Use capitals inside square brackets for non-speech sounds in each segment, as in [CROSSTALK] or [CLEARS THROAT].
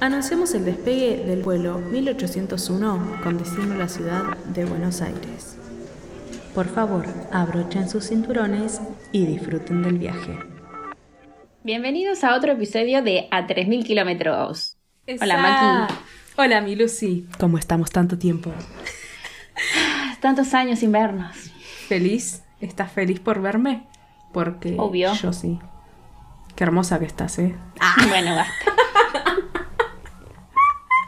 Anunciamos el despegue del vuelo 1801 con destino a la ciudad de Buenos Aires. Por favor, abrochen sus cinturones y disfruten del viaje. Bienvenidos a otro episodio de A 3000 kilómetros. Hola, Maki. Hola, mi Lucy. ¿Cómo estamos tanto tiempo? [SIGHS] Tantos años sin vernos. ¿Feliz? ¿Estás feliz por verme? Porque Obvio. yo sí. Qué hermosa que estás, ¿eh? Bueno, basta.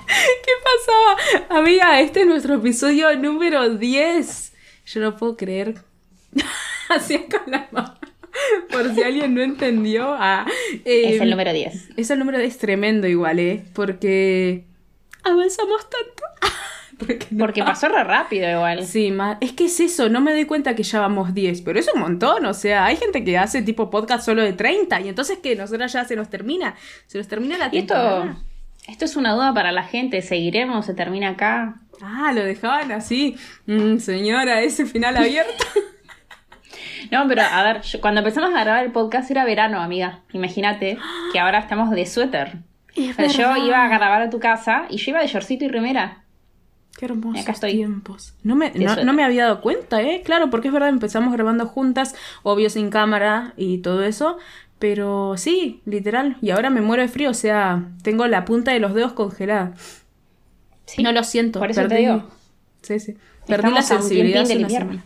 ¿Qué pasaba? [LAUGHS] Amiga, este es nuestro episodio número 10. Yo no puedo creer. [LAUGHS] Así con la mano. Por si alguien no entendió. ah, eh, Es el número 10. Es el número 10 tremendo igual, ¿eh? Porque avanzamos tanto. [LAUGHS] Porque no- Porque pasó re rápido igual. Sí, ma- es que es eso, no me doy cuenta que ya vamos 10, pero es un montón, o sea, hay gente que hace tipo podcast solo de 30 y entonces que nosotros ya se nos termina, se nos termina la Y esto, temporada. Esto es una duda para la gente. ¿Seguiremos? ¿Se termina acá? Ah, lo dejaban así. Mm, señora, ese final abierto. [LAUGHS] [LAUGHS] No, pero a ver, yo- cuando empezamos a grabar el podcast era verano, amiga. Imagínate que ahora estamos de suéter. Es O sea, yo iba a grabar a tu casa y yo iba de shortcito y remera. Qué hermosos Acá estoy. tiempos. No me, no, no me había dado cuenta, ¿eh? Claro, porque es verdad, empezamos grabando juntas, obvio sin cámara y todo eso. Pero sí, literal. Y ahora me muero de frío, o sea, tengo la punta de los dedos congelada. Sí. No lo siento. Por eso te perdí- digo. Sí, sí. Perdí Estamos la sensibilidad hace del una semana.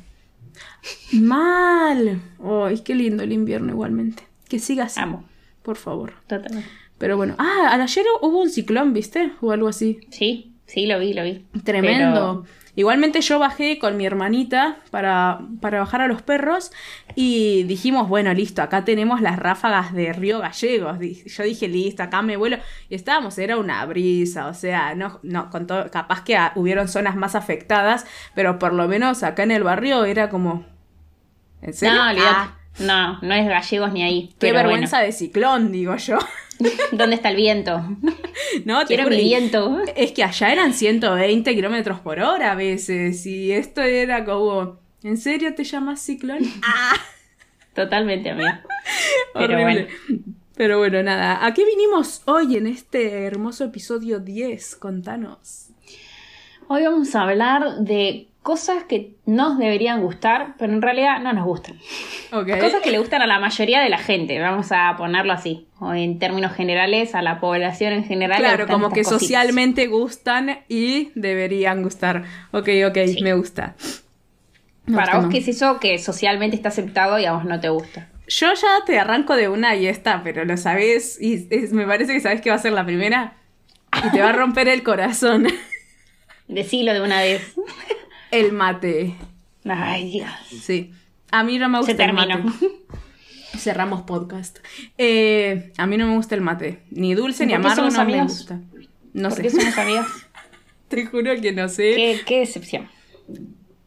Mal. Ay, qué lindo el invierno igualmente. Que siga así. Amo. Por favor. Totalmente. Pero bueno. Ah, ayer hubo un ciclón, ¿viste? O algo así. Sí, sí, lo vi, lo vi. Tremendo. Igualmente yo bajé con mi hermanita para, para bajar a los perros y dijimos, bueno, listo, acá tenemos las ráfagas de Río Gallegos. Yo dije, listo, acá me vuelo. Y estábamos, era una brisa, o sea, no, no, con todo, capaz que hubieron zonas más afectadas, pero por lo menos acá en el barrio era como... ¿En serio? No. Ah, No, no es gallegos ni ahí. qué vergüenza de ciclón, digo yo. [LAUGHS] ¿Dónde está el viento? [LAUGHS] No, Quiero mi viento. Es que allá eran 120 kilómetros por hora a veces. Y esto era como. ¿En serio te llamas ciclón? [LAUGHS] Ah, Totalmente, amiga. Pero horrible. bueno. Pero bueno, nada. ¿A qué vinimos hoy en este hermoso episodio 10? Contanos. Hoy vamos a hablar de cosas que nos deberían gustar, pero en realidad no nos gustan. Ok. Cosas que le gustan a la mayoría de la gente, vamos a ponerlo así. O en términos generales, a la población en general. Claro, como que cositas. socialmente gustan y deberían gustar. Ok, ok, Sí. me gusta. Me Para gusta, vos, ¿qué es eso que socialmente está aceptado y a vos no te gusta? Yo ya te arranco de una y esta, pero lo sabes y es- me parece que sabes que va a ser la primera y te va a romper el corazón. [LAUGHS] Decilo de una vez. [LAUGHS] El mate. Ay, Dios. Sí. A mí no me gusta Se el terminó. mate. [LAUGHS] Cerramos podcast. Eh, a mí no me gusta el mate. Ni dulce ni ¿Por qué amargo no me amigos? gusta. No ¿Por sé. qué somos amigas? [LAUGHS] Te juro que no sé. ¿Qué, qué decepción.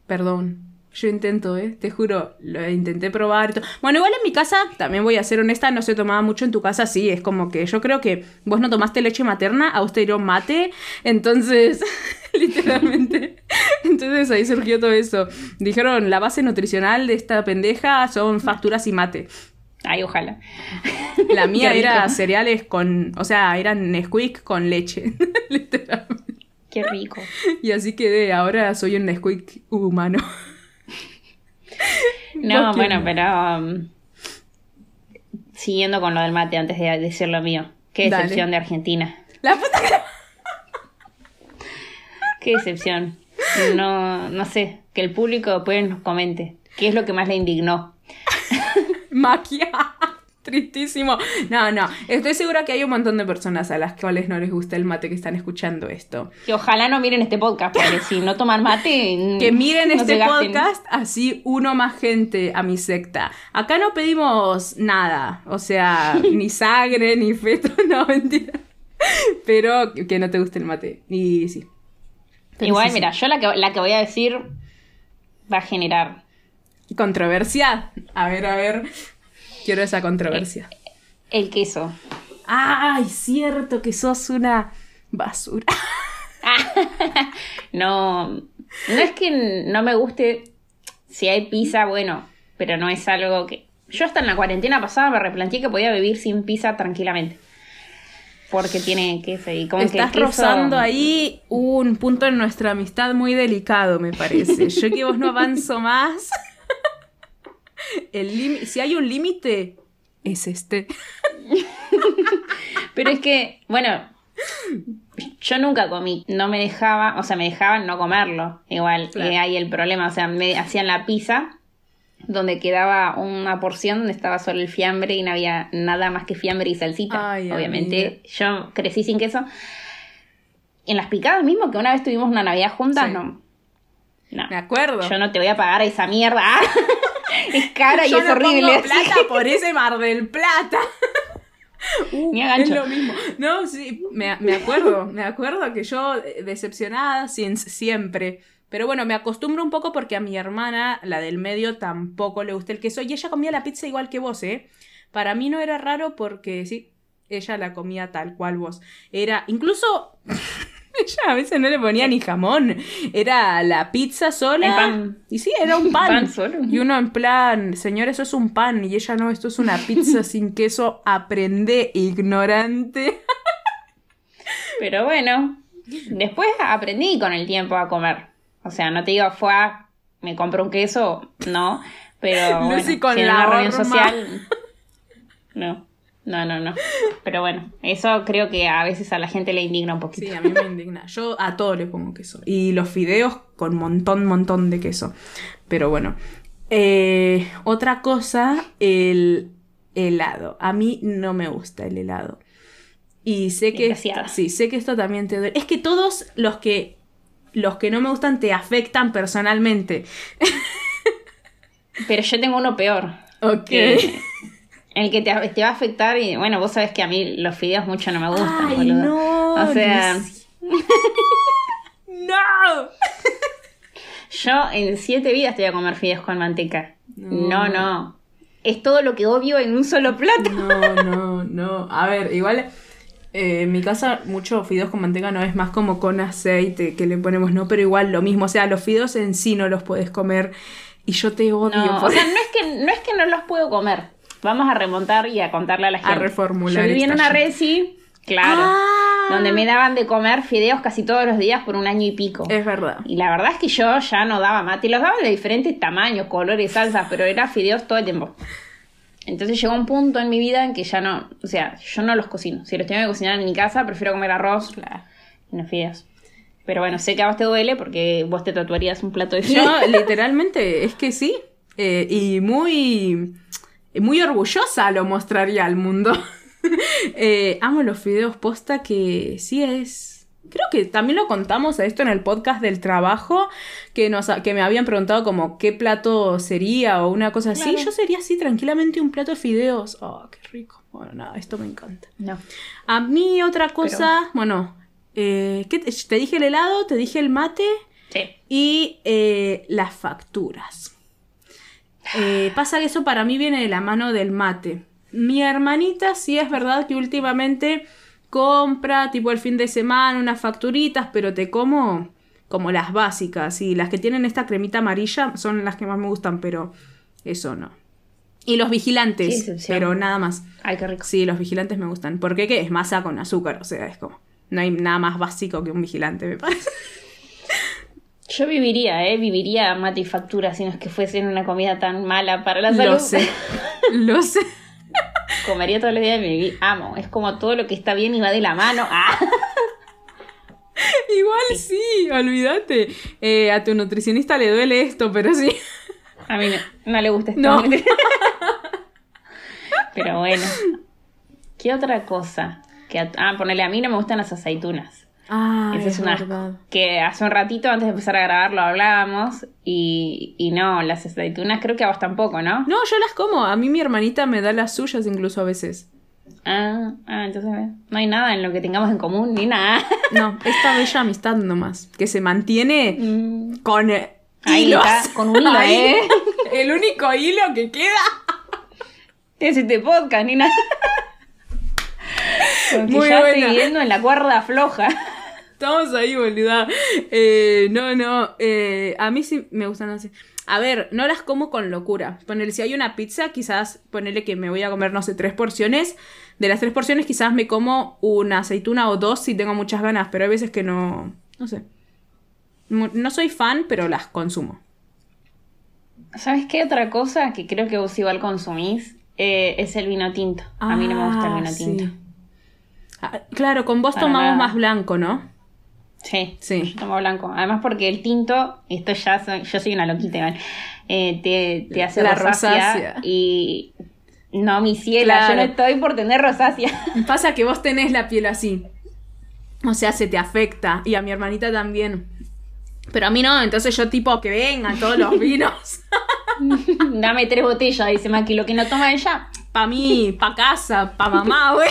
Perdón. Yo intento, ¿eh? Te juro, lo intenté probar y todo. Bueno, igual en mi casa, también voy a ser honesta, no se tomaba mucho en tu casa, sí, es como que yo creo que vos no tomaste leche materna, a vos te dieron mate, entonces, [LAUGHS] literalmente, [LAUGHS] entonces ahí surgió todo eso. Dijeron, la base nutricional de esta pendeja son facturas y mate. Ay, ojalá. [LAUGHS] La mía era cereales con, o sea, eran Nesquik con leche, literalmente. Qué rico. Y así quedé, ahora soy un Nesquik humano. [LAUGHS] No, bueno, pero. um, siguiendo con lo del mate antes de decir lo mío. Qué Dale. decepción de Argentina. La puta que... [LAUGHS] Qué decepción. No, no sé. Que el público después nos comente. ¿Qué es lo que más le indignó? [LAUGHS] Maquia. Tristísimo. No, no. Estoy segura que hay un montón de personas a las cuales no les gusta el mate que están escuchando esto. Que ojalá no miren este podcast, porque si no toman mate. Que miren no este podcast, así uno más gente a mi secta. Acá no pedimos nada. O sea, [LAUGHS] ni sangre, ni feto, [LAUGHS] no, mentira. Pero que no te guste el mate. Y sí. Pero Igual, sí, sí. mira, yo la que, la que voy a decir va a generar. Controversia. A ver, a ver. Quiero esa controversia. El queso. Ay, cierto que sos una basura. [LAUGHS] No, no es que no me guste si hay pizza, bueno, pero no es algo que... Yo hasta en la cuarentena pasada me replanteé que podía vivir sin pizza tranquilamente. porque tiene queso y como que Estás queso- rozando ahí un punto en nuestra amistad muy delicado, me parece. Yo que vos no avanzo más. El si hay un límite, es este. [LAUGHS] Pero es que, bueno, yo nunca comí, no me dejaba, o sea, me dejaban no comerlo. Igual, Claro. eh, ahí el problema, o sea, me hacían la pizza donde quedaba una porción donde estaba solo el fiambre y no había nada más que fiambre y salsita. Ay, Obviamente, amiga. yo crecí sin queso. En las picadas mismo, que una vez tuvimos una Navidad juntas, Sí. no. No. Me acuerdo. Yo no te voy a pagar esa mierda. [LAUGHS] [LAUGHS] Es cara y es no horrible. pongo plata por ese Mar del Plata. [LAUGHS] Uh, es lo mismo. No, sí, me, me acuerdo, me acuerdo que yo eh, decepcionada sin- siempre. Pero bueno, me acostumbro un poco porque a mi hermana, la del medio, tampoco le gusta el queso. Y ella comía la pizza igual que vos, ¿eh? Para mí no era raro porque sí, ella la comía tal cual vos. Era, incluso, [LAUGHS] ella a veces no le ponía ni jamón. Era la pizza sola. El pan. Y sí, era un [LAUGHS] pan. Pan solo. Y uno en plan, señor, eso es un pan. Y ella no, esto es una pizza sin queso. Aprende, ignorante. [LAUGHS] Pero bueno, después aprendí con el tiempo a comer. O sea, no te digo, fue a, me compro un queso, no. Pero bueno, Lucy con si en la una reunión social, no. No, no, no. Pero bueno, eso creo que a veces a la gente le indigna un poquito. Sí, a mí me indigna. Yo a todo le pongo queso. Y los fideos con montón, montón de queso. Pero bueno. Eh, otra cosa, el helado. A mí no me gusta el helado. Y sé que... Sí, sé que esto también te duele. Es que todos los que... Los que no me gustan te afectan personalmente. Pero yo tengo uno peor. Ok. que- el que te, te va a afectar y bueno, vos sabés que a mí los fideos mucho no me gustan. Ay, boludo. no. O sea, [LAUGHS] no. yo en siete vidas te voy a comer fideos con manteca. No. No, no. Es todo lo que odio en un solo plato. No, no, no. A ver, igual eh, en mi casa mucho fideos con manteca no es más como con aceite que le ponemos, no, pero igual lo mismo. O sea, los fideos en sí no los puedes comer y yo te odio. No, por- o sea, no es, que, no es que no los puedo comer. Vamos a remontar y a contarle a la gente. reformular Yo viví en una resi, claro, Ah. donde me daban de comer fideos casi todos los días por un año y pico. Es verdad. Y la verdad es que yo ya no daba mate. Y los daban de diferentes tamaños, colores, salsas, pero era fideos todo el tiempo. Entonces llegó un punto en mi vida en que ya no, o sea, yo no los cocino. Si los tengo que cocinar en mi casa, prefiero comer arroz y no fideos. Pero bueno, sé que a vos te duele porque vos te tatuarías un plato de Yo fideos. literalmente es que sí. Eh, y muy, muy orgullosa lo mostraría al mundo. [LAUGHS] Eh, amo los fideos posta que sí es... Creo que también lo contamos a esto en el podcast del trabajo, que, nos, que me habían preguntado como qué plato sería o una cosa así. Claro. Yo sería así tranquilamente un plato de fideos. Oh, qué rico. Bueno, nada, esto me encanta. No. A mí otra cosa, bueno, eh, ¿qué te, te dije el helado, te dije el mate Sí. y eh, las facturas. Eh, pasa que eso para mí viene de la mano del mate. Mi hermanita sí es verdad que últimamente compra tipo el fin de semana unas facturitas, pero te como como las básicas y las que tienen esta cremita amarilla son las que más me gustan, pero eso no. Y los vigilantes, Sí, pero nada más. Ay, qué rico. Sí, los vigilantes me gustan. Porque qué? Es masa con azúcar, o sea, es como no hay nada más básico que un vigilante, me parece. Yo viviría, ¿eh? Viviría mate y factura si no es que fuesen una comida tan mala para la salud. Lo sé. [LAUGHS] Lo sé. Comería todos los días de mi vida. Amo. Es como todo lo que está bien y va de la mano. ¡Ah! [LAUGHS] Igual sí, olvídate. Eh, a tu nutricionista le duele esto, pero sí. A mí no, no le gusta esto. No. [LAUGHS] Pero bueno. ¿Qué otra cosa? Que a- ah, ponerle a mí no me gustan las aceitunas. Ah, Esa es, una que hace un ratito antes de empezar a grabar lo hablábamos y, y no, las aceitunas creo que a vos tampoco, ¿no? No, yo las como. A mí mi hermanita me da las suyas incluso a veces. Ah, ah, entonces no hay nada en lo que tengamos en común ni nada. [LAUGHS] No, esta bella amistad nomás. Que se mantiene Mm, con eh, Ahí hilos. está, con un hilo, [LAUGHS] Ahí, ¿eh? El único hilo que queda. Es este podcast, ni nada. [LAUGHS] Porque Muy ya buena. estoy viviendo en la cuerda floja. Estamos ahí, boluda. Eh, no, no. eh, a mí sí me gustan así. A ver, no las como con locura. Ponerle, si hay una pizza, quizás ponerle que me voy a comer, no sé, tres porciones. de las tres porciones quizás me como una aceituna o dos si tengo muchas ganas, pero hay veces que no, no sé. No soy fan, pero las consumo. ¿Sabes qué otra cosa que creo que vos igual consumís? Eh, es el vino tinto. A mí no me gusta el vino Ah, sí. tinto. Ah, claro, con vos Para tomamos nada. más blanco, ¿no? Sí, Sí. yo tomo blanco. Además porque el tinto, esto ya soy, yo soy una loquita, eh, te, te hace La rosácea, rosácea. y no, mi ciela, Claro. yo no estoy por tener rosácea. Pasa que vos tenés la piel así. O sea, se te afecta. Y a mi hermanita también. Pero a mí no, entonces yo tipo que vengan todos los [LAUGHS] vinos. Dame tres botellas, dice Maki, lo que no toma ella. Pa' mí, pa' casa, pa' mamá, güey.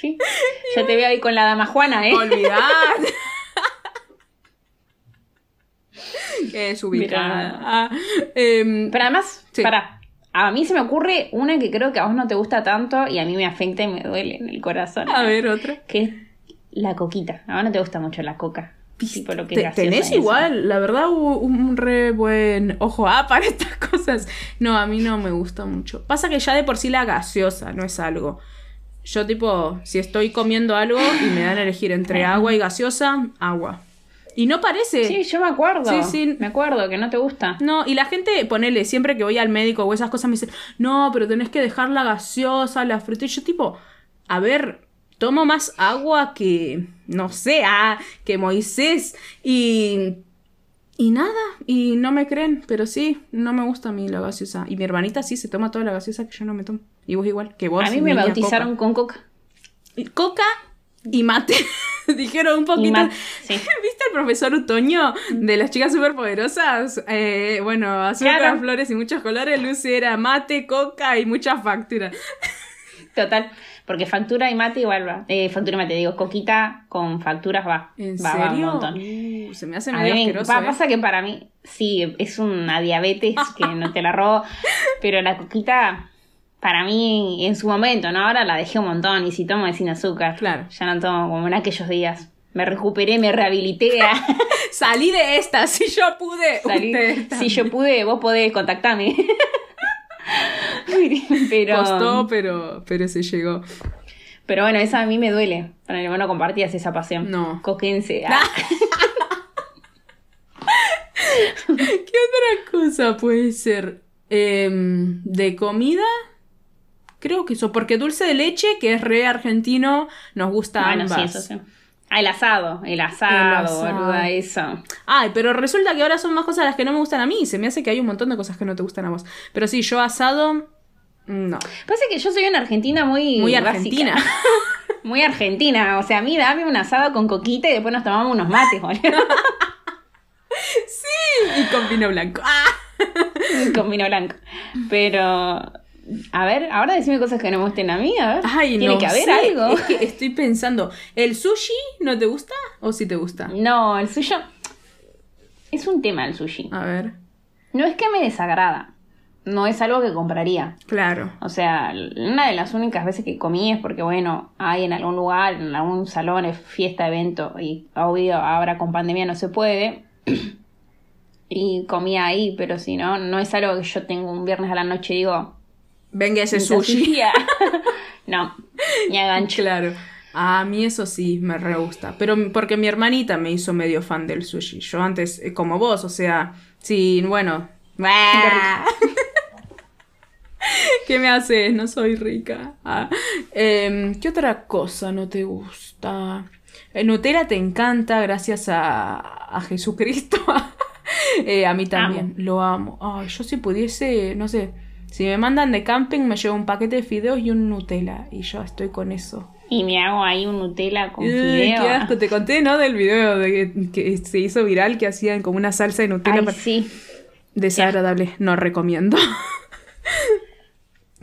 Sí. [LAUGHS] Yo te veo ahí con la dama Juana, ¿eh? Olvidar. [LAUGHS] que es ubicada. Mira. Ah, em, Pero además, Sí. para, a mí se me ocurre una que creo que a vos no te gusta tanto y a mí me afecta y me duele en el corazón. a ver, otra. Que es la coquita. A vos no te gusta mucho la coca. Tipo lo que tenés igual, la verdad, un re buen ojo ah, [LAUGHS] para estas cosas. No, a mí no me gusta mucho. Pasa que ya de por sí la gaseosa no es algo. Yo, tipo, si estoy comiendo algo y me dan a elegir entre agua y gaseosa, agua. Y no parece. Sí, yo me acuerdo. Sí, sí. Me acuerdo que no te gusta. No, y la gente, ponele, siempre que voy al médico o esas cosas me dicen, no, pero tenés que dejar la gaseosa, la fruta. Y yo tipo, a ver, tomo más agua que, no sé, ah, que Moisés. Y, y nada, y no me creen, pero sí, no me gusta a mí la gaseosa. Y mi hermanita sí se toma toda la gaseosa que yo no me tomo. Y vos igual, que vos. A mí me bautizaron con coca. Coca, y mate. [LAUGHS] Dijeron un poquito. sí. [LAUGHS] ¿Viste el profesor Utoño de las chicas superpoderosas? Eh, bueno, azúcar, Claro. flores y muchos colores. Lucy era mate, coca y muchas facturas. Total. Porque factura y mate igual va. Eh, factura y mate, digo, coquita con facturas va. ¿En va, va un serio? montón. Uh, se me hace medio mí asqueroso. pa- ¿eh? pasa que para mí, sí, es una diabetes que no te la robo, [LAUGHS] pero la coquita, para mí, en su momento, ¿no? Ahora la dejé un montón y si tomo es sin azúcar. Claro. Ya no tomo como en aquellos días. Me recuperé, me rehabilité. a- [LAUGHS] Salí de esta, si yo pude. salí. Si yo pude, vos podés contactarme. [LAUGHS] [LAUGHS] pero, Costó, pero, pero se llegó. pero bueno, esa a mí me duele. Para el bueno compartías esa pasión. No. Coquense. Ah. [LAUGHS] ¿Qué otra cosa puede ser? Em, ¿De comida? Creo que eso, porque dulce de leche, que es re argentino, nos gusta Bueno, ambas. sí, eso sí. Ah, el asado, el asado, El asado. boluda, eso. Ay, pero resulta que ahora son más cosas las que no me gustan a mí. Se me hace que hay un montón de cosas que no te gustan a vos. Pero sí, yo asado, no. Pasa que yo soy una argentina muy. Muy básica. argentina. [LAUGHS] muy argentina. O sea, a mí dame un asado con coquita y después nos tomamos unos mates, boludo. y con vino blanco. ¡Ah! con vino blanco. Pero. A ver, ahora decime cosas que no me gusten a mí, a ver. Ay, Tiene no que haber sé. algo. Es que estoy pensando, ¿el sushi no te gusta o sí te gusta? No, el suyo. Es un tema el sushi. A ver, No es que me desagrada. No es algo que compraría. claro. O sea, una de las únicas veces que comí es porque, bueno, hay en algún lugar, en algún salón, es fiesta, evento, y obvio, ahora con pandemia no se puede. [CLEARS THROAT] y comí ahí, pero si no, no es algo que yo tengo un viernes a la noche y digo, Venga ese "Mi sushi. salchicha". [LAUGHS] [LAUGHS] no, ni agancho. Claro. A mí eso sí me re gusta. Pero porque mi hermanita me hizo medio fan del sushi. Yo antes, eh, como vos, o sea, sí, bueno. [LAUGHS] ¿Qué me haces? No soy rica. Ah. Em, ¿Qué otra cosa no te gusta? El Nutella te encanta gracias a, a Jesucristo. [LAUGHS] Eh, a mí también, lo amo. Ay, yo si pudiese, no sé, si me mandan de camping me llevo un paquete de fideos y un Nutella y yo estoy con eso. Y me hago ahí un Nutella con Uy, fideo. qué asco. Te conté, ¿no? Del video de que, que se hizo viral que hacían como una salsa de Nutella. Ay, para- sí. Desagradable, no recomiendo. [LAUGHS]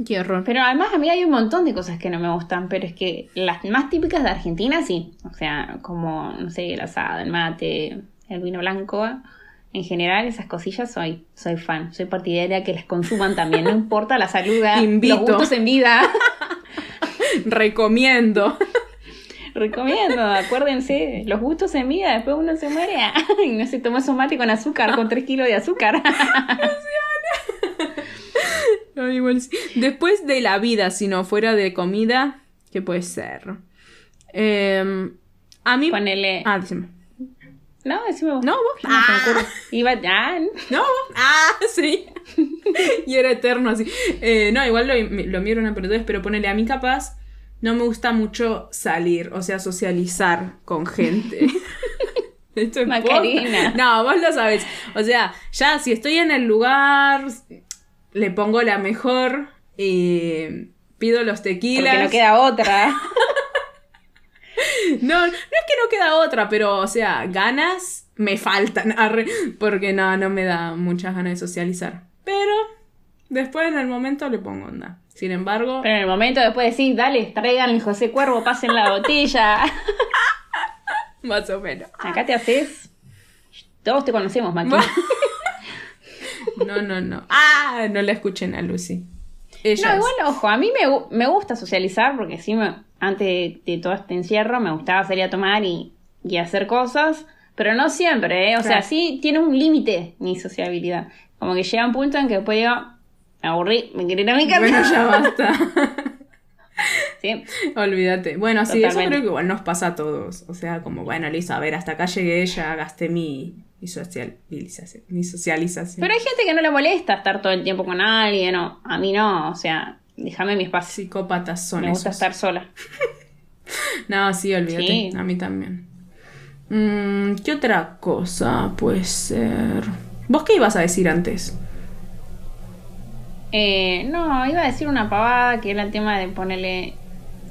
qué horror. Pero además a mí hay un montón de cosas que no me gustan, pero es que las más típicas de Argentina sí. O sea, como, no sé, el asado, el mate, el vino blanco. En general, esas cosillas soy, soy fan. Soy partidaria que las consuman también. No importa la salud. [LAUGHS] Invito. los gustos en vida. [LAUGHS] Recomiendo. Recomiendo, acuérdense, los gustos en vida, después uno se muere y no se toma su mate con azúcar, con 3 kilos de azúcar. [LAUGHS] Después de la vida, si no fuera de comida, ¿qué puede ser? Em, a mí. Ponele. Ah, díseme. No, decime vos. No, vos. Ah. ocurre. Iba. Ah, No, vos. Ah, [LAUGHS] sí. [LAUGHS] y era eterno así. Eh, no, igual lo, lo era una pelotudez, pero ponele a mí capaz. No me gusta mucho salir, o sea, socializar con gente. [LAUGHS] Esto es Macarena. No, vos lo sabés. O sea, ya si estoy en el lugar, le pongo la mejor, eh, pido los tequilas. porque no queda otra. [LAUGHS] No, no es que no queda otra, pero, o sea, ganas me faltan, [LAUGHS] porque no, no me da muchas ganas de socializar. Pero después en el momento le pongo onda. Sin embargo, Pero en el momento después decís, dale, traigan el José Cuervo, pasen la botella. [LAUGHS] más o menos. Acá te haces. Todos te conocemos, Maki. No, no, no. [LAUGHS] Ah, no la escuchen a Lucy. No, igual, ojo, a mí me, me gusta socializar porque sí, me, antes de, de todo este encierro me gustaba salir a tomar y, y hacer cosas, pero no siempre, ¿eh? O sea, sí tiene un límite mi sociabilidad. Como que llega un punto en que después digo, me aburrí, me quiero ir a mi casa. Bueno, ya basta. [LAUGHS] [LAUGHS] Sí. Olvídate. Bueno, sí, eso Totalmente. creo que igual nos pasa a todos. O sea, como, bueno, listo, a ver, hasta acá llegué, ya gasté mi, mi, socialización, mi socialización. Pero hay gente que no le molesta estar todo el tiempo con alguien, o a mí no, o sea, déjame mi espacio. Psicópatas son me gusta esos. estar sola. [LAUGHS] No, sí, olvídate. Sí. A mí también. Mm, ¿Qué otra cosa puede ser? ¿Vos qué ibas a decir antes? Eh, no, iba a decir una pavada que era el tema de ponerle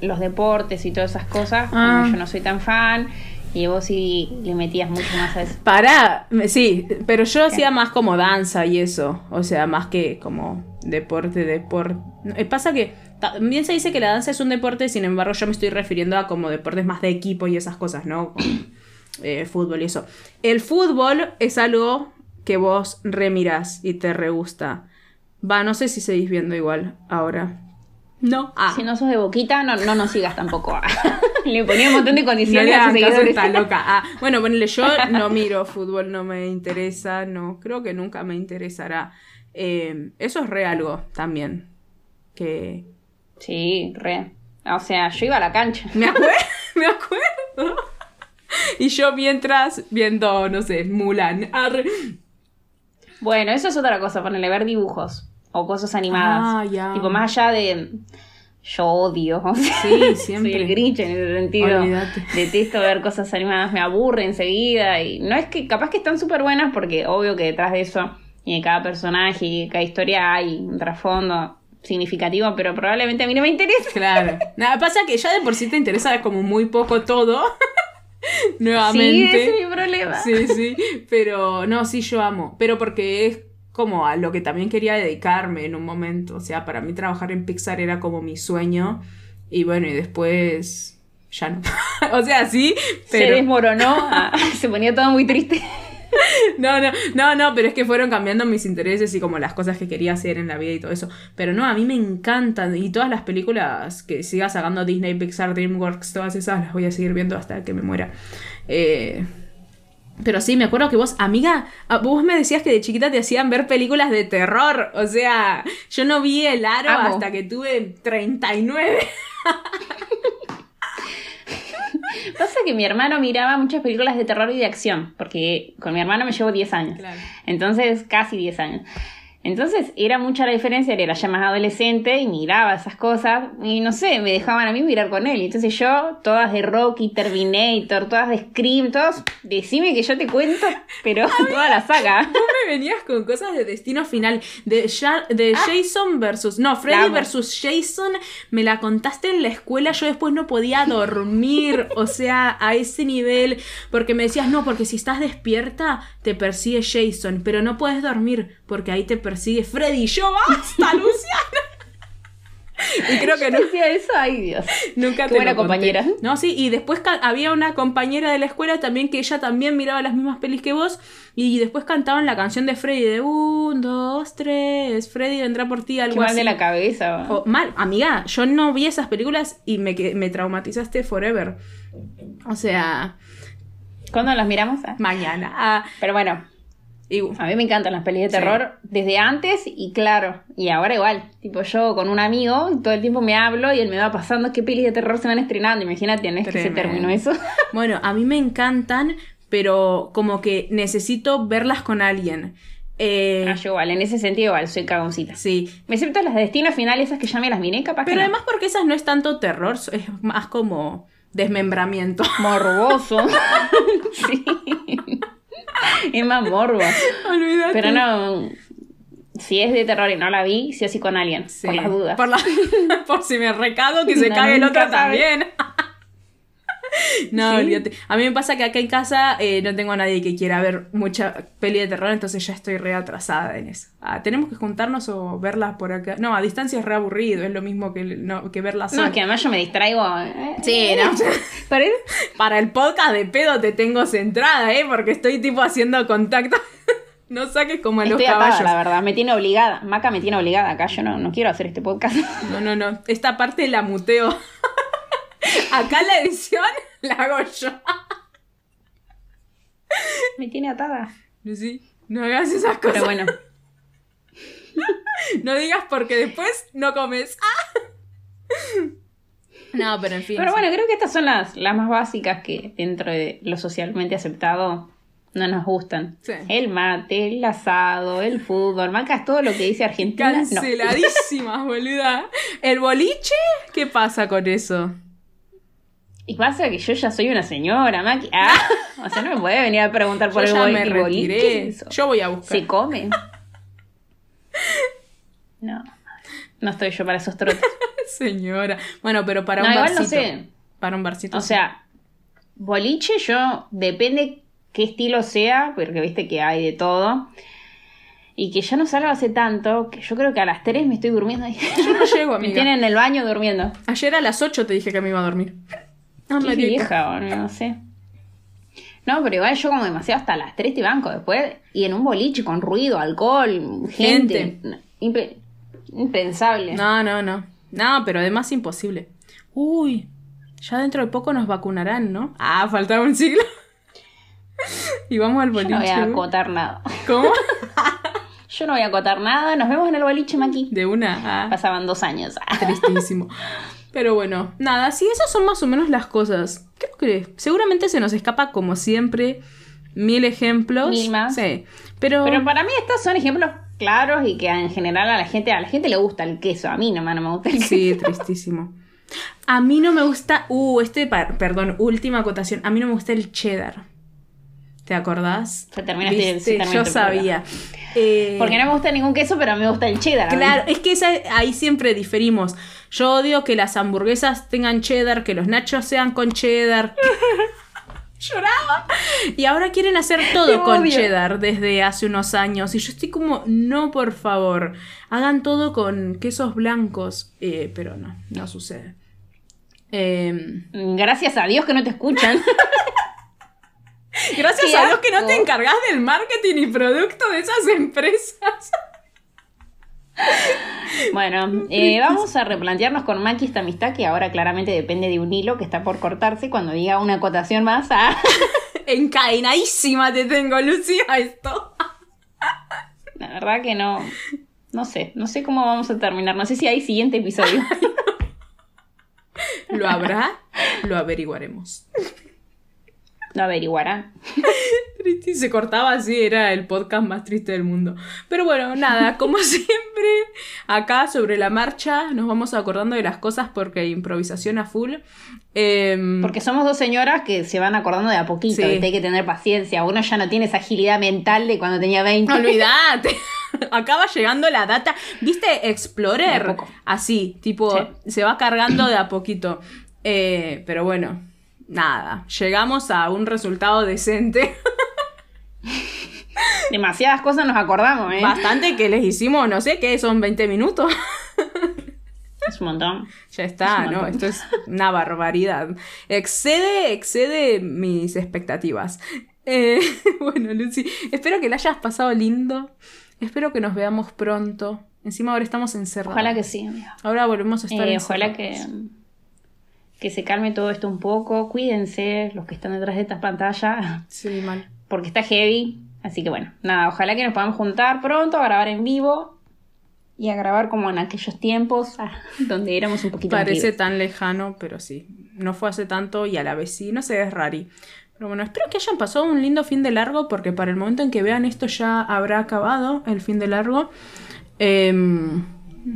los deportes y todas esas cosas. Ah. como Yo no soy tan fan y vos sí le metías mucho más a eso. Para, sí, pero yo hacía más como danza y eso. O sea, más que como deporte, deporte. Pasa que también se dice que la danza es un deporte, sin embargo, yo me estoy refiriendo a como deportes más de equipo y esas cosas, ¿no? Como, [COUGHS] eh, fútbol y eso. El fútbol es algo que vos remirás y te re gusta. Va, no sé si seguís viendo igual ahora. No. Ah. Si no sos de boquita, no, no nos sigas tampoco. [LAUGHS] le ponía un montón de No condiciones a sus caso seguidores. esta loca. [LAUGHS] Ah, bueno, ponele, yo no miro fútbol, no me interesa, no, creo que nunca me interesará. Eh, eso es re algo también. Que. Sí, re. O sea, yo iba a la cancha. Me [LAUGHS] acuerdo, me acuerdo. Y yo mientras viendo, no sé, Mulan. Arre. Bueno, eso es otra cosa, ponerle ver dibujos o cosas animadas. Ah, ya. Tipo, más allá de. Yo odio. o [LAUGHS] sea, Sí, siempre. Soy el Grinch en ese sentido. Olvídate. Detesto ver cosas animadas, me aburre enseguida. Y no es que, capaz que están súper buenas, porque obvio que detrás de eso y de cada personaje y de cada historia hay un trasfondo significativo, pero probablemente a mí no me interesa. Claro. Nada, pasa que ya de por sí te interesa como muy poco todo. [LAUGHS] Sí, Nuevamente. ese es mi problema. Sí, sí, pero no, sí, yo amo, pero porque es como a lo que también quería dedicarme en un momento, o sea, para mí trabajar en Pixar era como mi sueño y bueno, y después ya no. [LAUGHS] o sea, sí, Se pero desmoronó, [LAUGHS] ah, se ponía todo muy triste. no, no, no, no, pero es que fueron cambiando mis intereses y como las cosas que quería hacer en la vida y todo eso. Pero no, a mí me encantan y todas las películas que siga sacando Disney, Pixar, DreamWorks, todas esas las voy a seguir viendo hasta que me muera. Eh, pero sí, me acuerdo que vos, amiga, ah, vos me decías que de chiquita te hacían ver películas de terror. O sea, yo no vi el aro Amo. hasta que tuve 39. [LAUGHS] Pasa que mi hermano miraba muchas películas de terror y de acción, porque con mi hermano me llevo 10 años. Claro. Entonces, casi 10 años. Entonces, era mucha la diferencia, él era ya más adolescente y miraba esas cosas, y no sé, me dejaban a mí mirar con él. Entonces yo, todas de Rocky, Terminator, todas de Scream, todos, decime que yo te cuento, pero [LAUGHS] [LAUGHS] toda la saga. Vos me venías con cosas de destino final. De, Ja- de Jason versus. No, Freddy versus Jason. Me la contaste en la escuela. Yo después no podía dormir. [LAUGHS] o sea, a ese nivel. Porque me decías, no, porque si estás despierta, te persigue Jason. Pero no puedes dormir. Porque ahí te persigue Freddy. Y yo, basta, [LAUGHS] Luciana. y creo que no, decía eso? Ay, Dios. Nunca Qué te buena conté. compañera. No, sí, y después había una compañera de la escuela también que ella también miraba las mismas pelis que vos y después cantaban la canción de Freddy de un, dos, tres, Freddy vendrá por ti, algo Qué mal así. de la cabeza. O- mal, amiga, yo no vi esas películas y me, me traumatizaste forever. O sea, ¿Cuándo las miramos? Ah. mañana. Ah, Pero bueno, Y, A mí me encantan las pelis de Sí. terror desde antes y claro, y ahora igual. Tipo, yo con un amigo todo el tiempo me hablo y él me va pasando qué pelis de terror se van estrenando. Imagínate, no es que se Tremendo. terminó eso. [LAUGHS] Bueno, a mí me encantan, pero como que necesito verlas con alguien. Eh, Ah, yo igual, en ese sentido igual, soy cagoncita. sí. Excepto las de Destino Final, esas que ya me las miré, capaz Pero que no. además porque esas no es tanto terror, es más como desmembramiento. Morboso. [LAUGHS] [LAUGHS] sí. [LAUGHS] Es más morbo. Olvídate. Pero no. Si es de terror y no la vi, sí o sí con alguien. Sí, Por las dudas. Por, la- [LAUGHS] por si me recago, que [LAUGHS] se No, cague el otro también. [LAUGHS] no, Sí. olvídate. A mí me pasa que acá en casa eh, no tengo a nadie que quiera ver mucha peli de terror, entonces ya estoy re atrasada en eso. Ah, tenemos que juntarnos o verlas por acá. No, a distancia es re aburrido, es lo mismo que, no, que verlas No, es que además yo me distraigo. eh, Sí, no. [LAUGHS] Para el podcast de pedo te tengo centrada, ¿eh? Porque estoy tipo haciendo contacto. [LAUGHS] no saques como en los Estoy atada, caballos. la verdad. Me tiene obligada. Maca me tiene obligada acá. Yo no, no quiero hacer este podcast. No, no, no. Esta parte la muteo. Acá la edición la hago yo. me tiene atada. Sí, no hagas esas cosas. Pero bueno. No digas porque después no comes. ¡Ah! No, pero en fin. Pero sí. bueno, creo que estas son las, las más básicas que dentro de lo socialmente aceptado no nos gustan. Sí. El mate, el asado, el fútbol. Maca es todo lo que dice Argentina. No. Canceladísimas, boluda. [LAUGHS] ¿El boliche? ¿Qué pasa con eso? Y pasa que yo ya soy una señora, Maki. Ah, o sea, no me puede venir a preguntar por Yo el ya boli- me. ¿Qué retiré. es eso? Yo voy a buscar. ¿Se come? [LAUGHS] No. No estoy yo para esos trotes. [LAUGHS] Señora. Bueno, pero para No, un igual no barcito. sé. Para un barcito. O sí. sea, boliche yo, depende qué estilo sea, porque viste que hay de todo. Y que ya no salgo hace tanto, que yo creo que a las 3 me estoy durmiendo. Yo no llego, [LAUGHS] me amiga. tienen en el baño durmiendo. Ayer a las 8 te dije que me iba a dormir. Ah, Qué vieja, boludo, no sé. No, pero igual yo como demasiado hasta las 3 te banco después. Y en un boliche con ruido, alcohol, gente. Impensable. No, no, no. No, pero además imposible. Uy, ya dentro de poco nos vacunarán, ¿no? Ah, faltaba un siglo. [LAUGHS] y vamos al Yo boliche. no voy a acotar nada. ¿Cómo? [LAUGHS] Yo no voy a acotar nada. Nos vemos en el boliche, Maki. De una. Ah, Pasaban dos años. [LAUGHS] tristísimo. Pero bueno, nada, sí, esas son más o menos las cosas. Creo que seguramente se nos escapa, como siempre, mil ejemplos. Mil más. Sí. Pero, Pero para mí estos son ejemplos claros y que en general a la gente, a la gente le gusta el queso. A mí nomás no me gusta el queso. Sí, [LAUGHS] tristísimo. A mí no me gusta. Uh, este, perdón, última acotación. A mí no me gusta el cheddar. ¿Te acordás? Se terminaste- se Yo programa. sabía. Eh, Porque no me gusta ningún queso, pero a mí me gusta el cheddar. Claro, es que esa- ahí siempre diferimos. Yo odio que las hamburguesas tengan cheddar, que los nachos sean con cheddar. [LAUGHS] Lloraba. Y ahora quieren hacer todo con cheddar desde hace unos años. Y yo estoy como, no, por favor. Hagan todo con quesos blancos. Eh, pero no, no sucede. Em, Gracias a Dios que no te escuchan. [LAUGHS] gracias Qué a Dios que no te encargas del marketing y producto de esas empresas. Bueno, eh, vamos a replantearnos con Maki esta amistad que ahora claramente depende de un hilo que está por cortarse cuando diga una acotación más a... [LAUGHS] Encadenadísima te tengo, Lucía, esto. [LAUGHS] La verdad que no... No sé, no sé cómo vamos a terminar. No sé si hay siguiente episodio. [LAUGHS] ¿Lo habrá? Lo averiguaremos. Lo averiguarán. [LAUGHS] Triste, y se cortaba así, era el podcast más triste del mundo. Pero bueno, nada, como [LAUGHS] siempre, acá sobre la marcha nos vamos acordando de las cosas porque hay improvisación a full. Em, Porque somos dos señoras que se van acordando de a poquito. Hay que tener paciencia. Uno ya no tiene esa agilidad mental de cuando tenía 20. Olvídate. [LAUGHS] Acaba llegando la data. ¿Viste Explorer? Así, tipo, Sí. se va cargando de a poquito. Eh, pero bueno, nada. Llegamos a un resultado decente. [LAUGHS] Demasiadas cosas nos acordamos, ¿eh? Bastante que les hicimos, no sé qué, son 20 minutos. Es un montón. [LAUGHS] Ya está, Es ¿no? Esto es una barbaridad. Excede, excede mis expectativas. Eh, [LAUGHS] bueno, Lucy, espero que la hayas pasado lindo. Espero que nos veamos pronto. Encima ahora estamos encerrados. Ojalá que sí, amiga. Ahora volvemos a estar Eh, ojalá encerrados. que, que se calme todo esto un poco. Cuídense los que están detrás de estas pantallas. [LAUGHS] Sí, mal. Porque está heavy. Así que bueno, nada, ojalá que nos podamos juntar pronto a grabar en vivo y a grabar como en aquellos tiempos ah, [LAUGHS] donde éramos un poquito Parece tan lejano, pero sí. No fue hace tanto y a la vez sí. No sé, es rari. Pero bueno, espero que hayan pasado un lindo fin de largo porque para el momento en que vean esto ya habrá acabado el fin de largo. Em,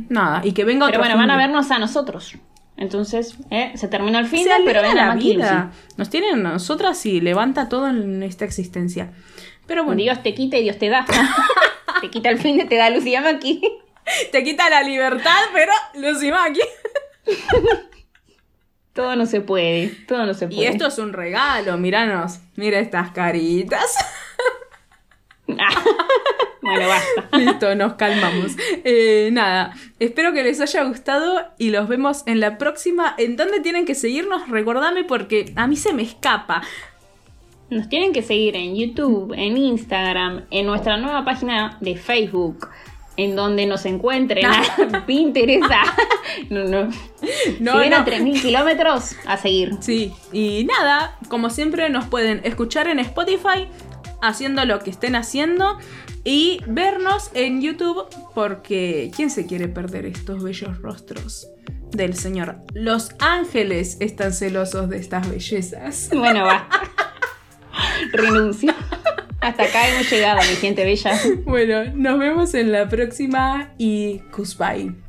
nada, y que venga Pero otro bueno, fin van a vernos a nosotros. Entonces, ¿eh? se terminó el fin, Se pero ven a la y vida. Nos tienen a nosotras y levanta todo en esta existencia. Pero bueno, Dios te quita y Dios te da. [LAUGHS] te quita el fin de te da Lucía Maki. te quita la libertad, pero Lucy Maki. [LAUGHS] Todo no se puede, todo no se Y puede. esto es un regalo, míranos. Mira estas caritas. [LAUGHS] bueno, basta. [LAUGHS] Listo, nos calmamos. Eh, nada, espero que les haya gustado y los vemos en la próxima. ¿En dónde tienen que seguirnos? Recordame porque a mí se me escapa. Nos tienen que seguir en YouTube, en Instagram, en nuestra nueva página de Facebook, en donde nos encuentren a Pinterest. a- No, no. No, si no. a 3.000 kilómetros, a seguir. Sí, y nada, como siempre nos pueden escuchar en Spotify haciendo lo que estén haciendo y vernos en YouTube porque ¿quién se quiere perder estos bellos rostros del Señor? Los ángeles están celosos de estas bellezas. [LAUGHS] Bueno, va. Renuncio. Hasta acá hemos llegado, mi gente bella. Bueno, nos vemos en la próxima y goodbye.